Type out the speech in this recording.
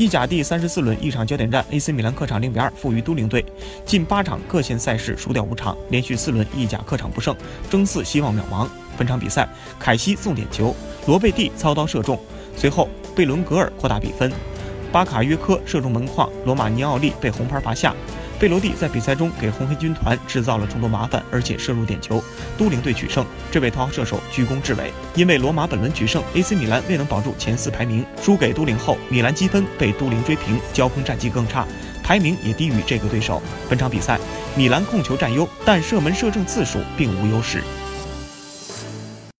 意甲第三十四轮一场焦点战，AC 米兰客场零比二负于都灵队，近八场各线赛事输掉五场，连续四轮意甲客场不胜，争四希望渺茫。本场比赛，凯西送点球，罗贝蒂操刀射中，随后贝伦格尔扩大比分，巴卡约科射中门框，罗马尼奥利被红牌罚下。贝罗蒂在比赛中给红黑军团制造了众多麻烦，而且射入点球，都灵队取胜。这位头号射手居功至伟。因为罗马本轮取胜，AC 米兰未能保住前四排名，输给都灵后，米兰积分被都灵追平，交锋战绩更差，排名也低于这个对手。本场比赛，米兰控球占优，但射门射正次数并无优势。